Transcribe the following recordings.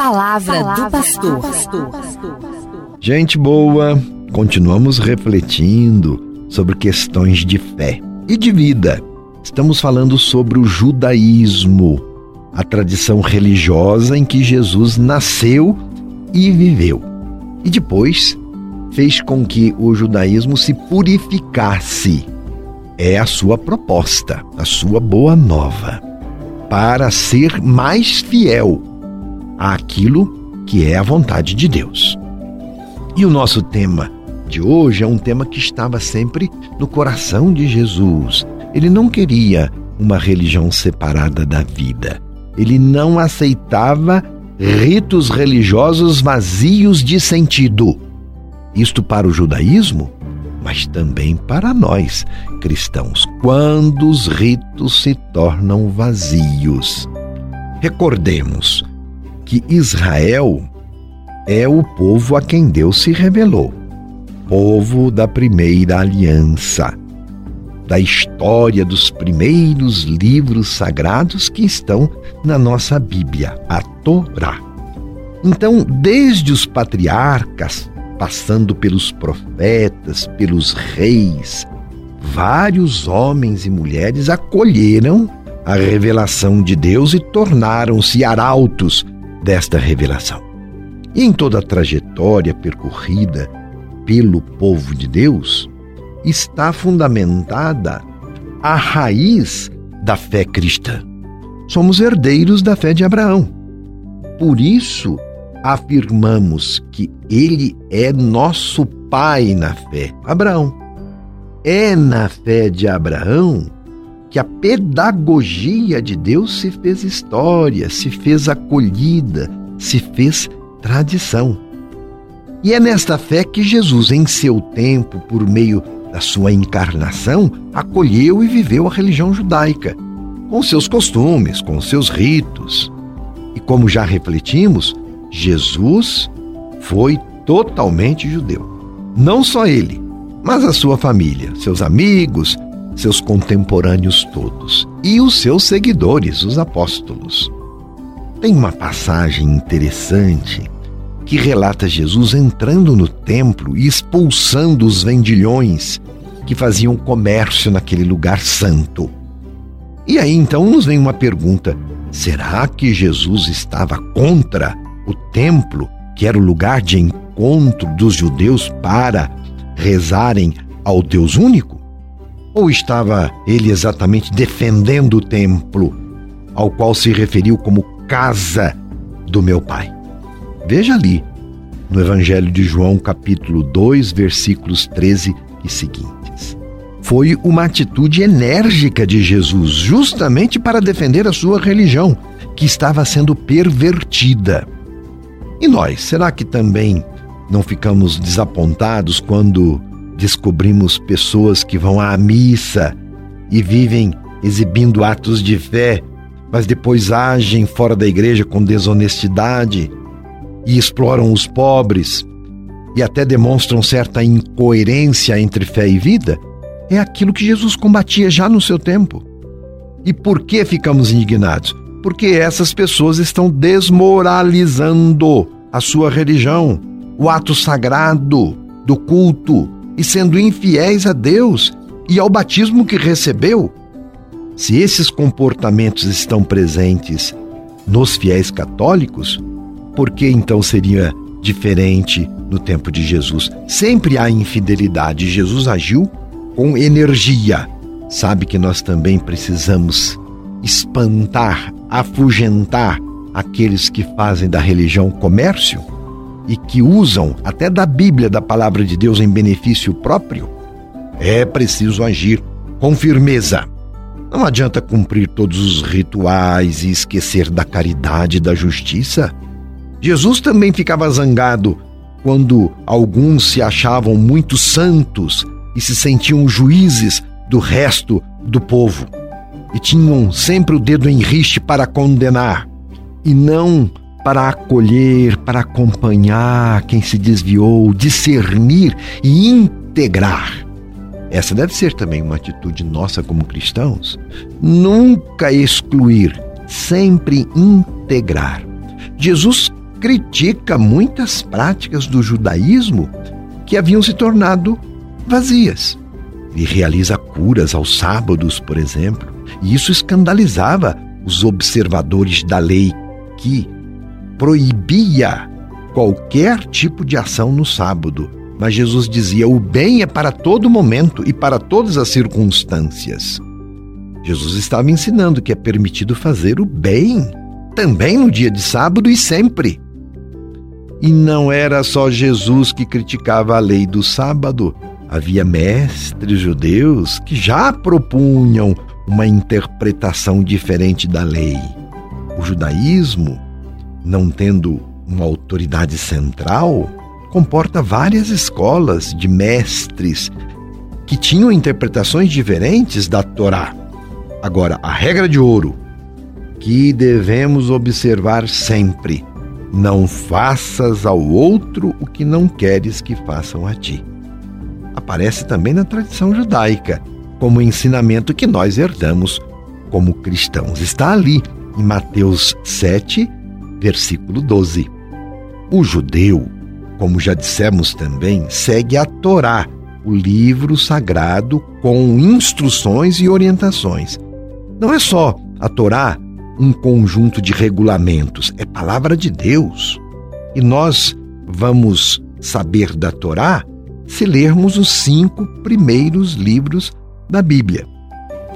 palavra, palavra do pastor. Gente boa, continuamos refletindo sobre questões de fé e de vida. Estamos falando sobre o judaísmo, a tradição religiosa em que Jesus nasceu e viveu. E depois fez com que o judaísmo se purificasse. É a sua proposta, a sua boa nova, para ser mais fiel àquilo que é a vontade de Deus. E o nosso tema de hoje é um tema que estava sempre no coração de Jesus. Ele não queria uma religião separada da vida. Ele não aceitava ritos religiosos vazios de sentido. Isto para o judaísmo, mas também para nós, cristãos, quando os ritos se tornam vazios. Recordemos que Israel é o povo a quem Deus se revelou, povo da primeira aliança, da história dos primeiros livros sagrados que estão na nossa Bíblia, a Torá. Então, desde os patriarcas, passando pelos profetas, pelos reis, vários homens e mulheres acolheram a revelação de Deus e tornaram-se arautos desta revelação. E em toda a trajetória percorrida pelo povo de Deus, está fundamentada a raiz da fé cristã. Somos herdeiros da fé de Abraão. Por isso, afirmamos que ele é nosso pai na fé, Abraão. É na fé de Abraão que a pedagogia de Deus se fez história, se fez acolhida, se fez tradição. E é nesta fé que Jesus, em seu tempo, por meio da sua encarnação, acolheu e viveu a religião judaica, com seus costumes, com seus ritos. E como já refletimos, Jesus foi totalmente judeu. Não só ele, mas a sua família, seus amigos, seus contemporâneos todos e os seus seguidores, os apóstolos. Tem uma passagem interessante que relata Jesus entrando no templo e expulsando os vendilhões que faziam comércio naquele lugar santo. E aí então nos vem uma pergunta: será que Jesus estava contra o templo, que era o lugar de encontro dos judeus para rezarem ao Deus único? Ou estava ele exatamente defendendo o templo, ao qual se referiu como casa do meu pai? Veja ali, no Evangelho de João, capítulo 2, versículos 13 e seguintes. Foi uma atitude enérgica de Jesus, justamente para defender a sua religião, que estava sendo pervertida. E nós, será que também não ficamos desapontados quando descobrimos pessoas que vão à missa e vivem exibindo atos de fé, mas depois agem fora da igreja com desonestidade e exploram os pobres e até demonstram certa incoerência entre fé e vida? É aquilo que Jesus combatia já no seu tempo. E por que ficamos indignados? porque essas pessoas estão desmoralizando a sua religião, o ato sagrado do culto e sendo infiéis a Deus e ao batismo que recebeu. Se esses comportamentos estão presentes nos fiéis católicos, por que então seria diferente no tempo de Jesus? Sempre há infidelidade. Jesus agiu com energia. Sabe que nós também precisamos espantar, afugentar aqueles que fazem da religião comércio e que usam até da Bíblia, da palavra de Deus, em benefício próprio, é preciso agir com firmeza. Não adianta cumprir todos os rituais e esquecer da caridade e da justiça. Jesus também ficava zangado quando alguns se achavam muito santos e se sentiam juízes do resto do povo e tinham sempre o dedo em riste para condenar e não para acolher, para acompanhar quem se desviou, discernir e integrar. Essa deve ser também uma atitude nossa como cristãos. Nunca excluir, sempre integrar. Jesus critica muitas práticas do judaísmo que haviam se tornado vazias. Ele realiza curas aos sábados, por exemplo, e isso escandalizava os observadores da lei que proibia qualquer tipo de ação no sábado. Mas Jesus dizia: o bem é para todo momento e para todas as circunstâncias. Jesus estava ensinando que é permitido fazer o bem, também no dia de sábado e sempre. E não era só Jesus que criticava a lei do sábado. Havia mestres judeus que já propunham uma interpretação diferente da lei. O judaísmo, não tendo uma autoridade central, comporta várias escolas de mestres que tinham interpretações diferentes da Torá. Agora, a regra de ouro que devemos observar sempre: não faças ao outro o que não queres que façam a ti. Aparece também na tradição judaica, como ensinamento que nós herdamos como cristãos. Está ali em Mateus 7, versículo 12. O judeu, como já dissemos também, segue a Torá, o livro sagrado com instruções e orientações. Não é só a Torá um conjunto de regulamentos, é palavra de Deus. E nós vamos saber da Torá se lermos os cinco primeiros livros da Bíblia.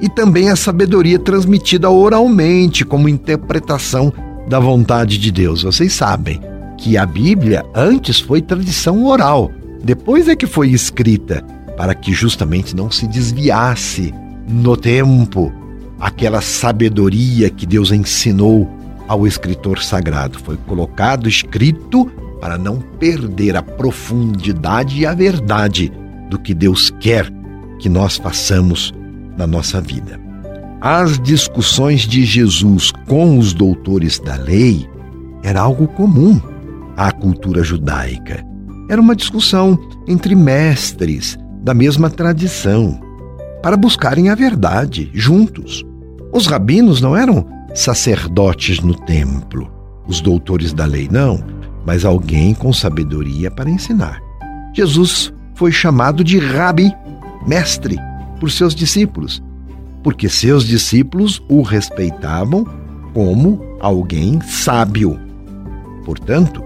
E também a sabedoria transmitida oralmente como interpretação da vontade de Deus. Vocês sabem que a Bíblia antes foi tradição oral, depois é que foi escrita, para que justamente não se desviasse no tempo aquela sabedoria que Deus ensinou ao escritor sagrado. Foi colocado escrito para não perder a profundidade e a verdade do que Deus quer que nós façamos na nossa vida. As discussões de Jesus com os doutores da lei era algo comum à cultura judaica. Era uma discussão entre mestres da mesma tradição para buscarem a verdade juntos. Os rabinos não eram sacerdotes no templo, os doutores da lei não, mas alguém com sabedoria para ensinar. Jesus foi chamado de rabi, mestre, por seus discípulos, porque seus discípulos o respeitavam como alguém sábio. Portanto,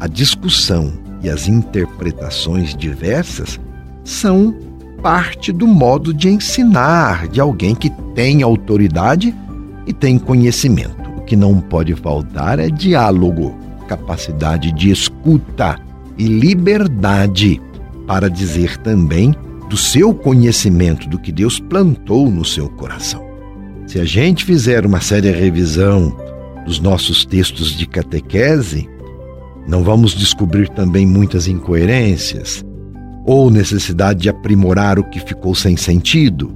a discussão e as interpretações diversas são parte do modo de ensinar de alguém que tem autoridade e tem conhecimento. O que não pode faltar é diálogo, capacidade de escuta e liberdade para dizer também do seu conhecimento, do que Deus plantou no seu coração. Se a gente fizer uma séria revisão dos nossos textos de catequese, não vamos descobrir também muitas incoerências ou necessidade de aprimorar o que ficou sem sentido.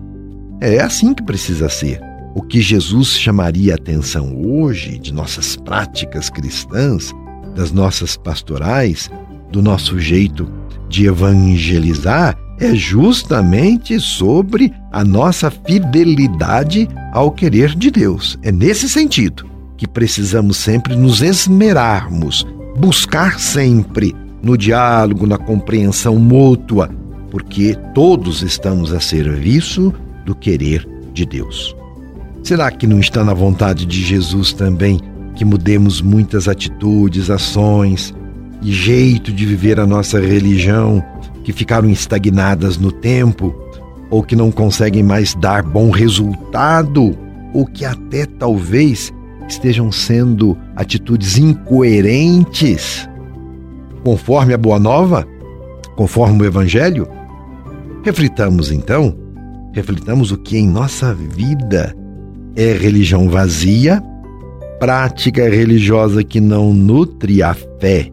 É assim que precisa ser. O que Jesus chamaria a atenção hoje de nossas práticas cristãs, das nossas pastorais, do nosso jeito de evangelizar, é justamente sobre a nossa fidelidade ao querer de Deus. É nesse sentido que precisamos sempre nos esmerarmos, buscar sempre no diálogo, na compreensão mútua, porque todos estamos a serviço do querer de Deus. Será que não está na vontade de Jesus também que mudemos muitas atitudes, ações e jeito de viver a nossa religião que ficaram estagnadas no tempo ou que não conseguem mais dar bom resultado ou que até talvez estejam sendo atitudes incoerentes conforme a Boa Nova, conforme o Evangelho? Reflitamos então, reflitamos o que em nossa vida é religião vazia, prática religiosa que não nutre a fé,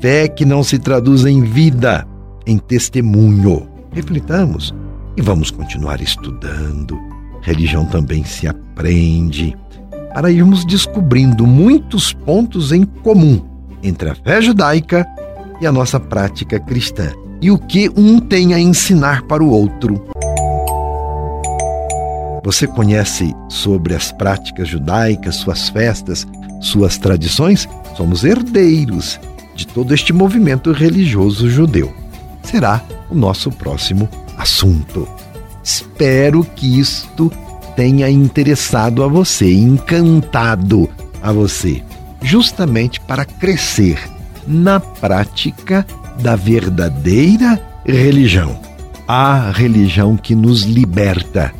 fé que não se traduz em vida, em testemunho. Reflitamos e vamos continuar estudando. Religião também se aprende para irmos descobrindo muitos pontos em comum entre a fé judaica e a nossa prática cristã, e o que um tem a ensinar para o outro. Você conhece sobre as práticas judaicas, suas festas, suas tradições? somos herdeiros de todo este movimento religioso judeu. Será o nosso próximo assunto. Espero que isto tenha interessado a você, encantado a você, justamente para crescer na prática da verdadeira religião. A religião que nos liberta,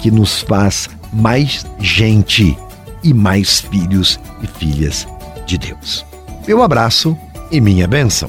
que nos faz mais gente e mais filhos e filhas de Deus. Meu abraço e minha bênção.